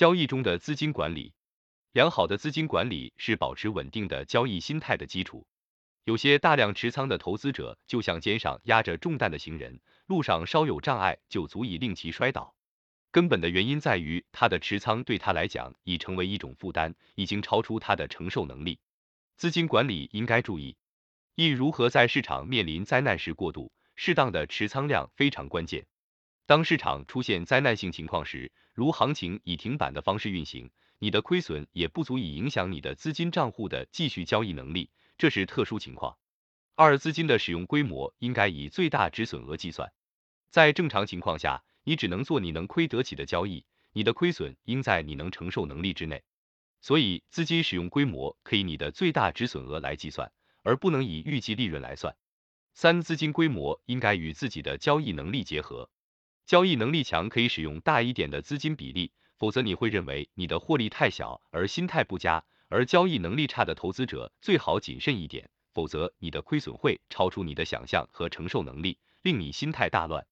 交易中的资金管理，良好的资金管理是保持稳定的交易心态的基础。有些大量持仓的投资者就像肩上压着重担的行人，路上稍有障碍就足以令其摔倒。根本的原因在于他的持仓对他来讲已成为一种负担，已经超出他的承受能力。资金管理应该注意，一如何在市场面临灾难时过渡，适当的持仓量非常关键。当市场出现灾难性情况时，如行情以停板的方式运行，你的亏损也不足以影响你的资金账户的继续交易能力，这是特殊情况。二、资金的使用规模应该以最大止损额计算，在正常情况下。你只能做你能亏得起的交易，你的亏损应在你能承受能力之内。所以，资金使用规模可以你的最大止损额来计算，而不能以预计利润来算。三、资金规模应该与自己的交易能力结合。交易能力强可以使用大一点的资金比例，否则你会认为你的获利太小而心态不佳。而交易能力差的投资者最好谨慎一点，否则你的亏损会超出你的想象和承受能力，令你心态大乱。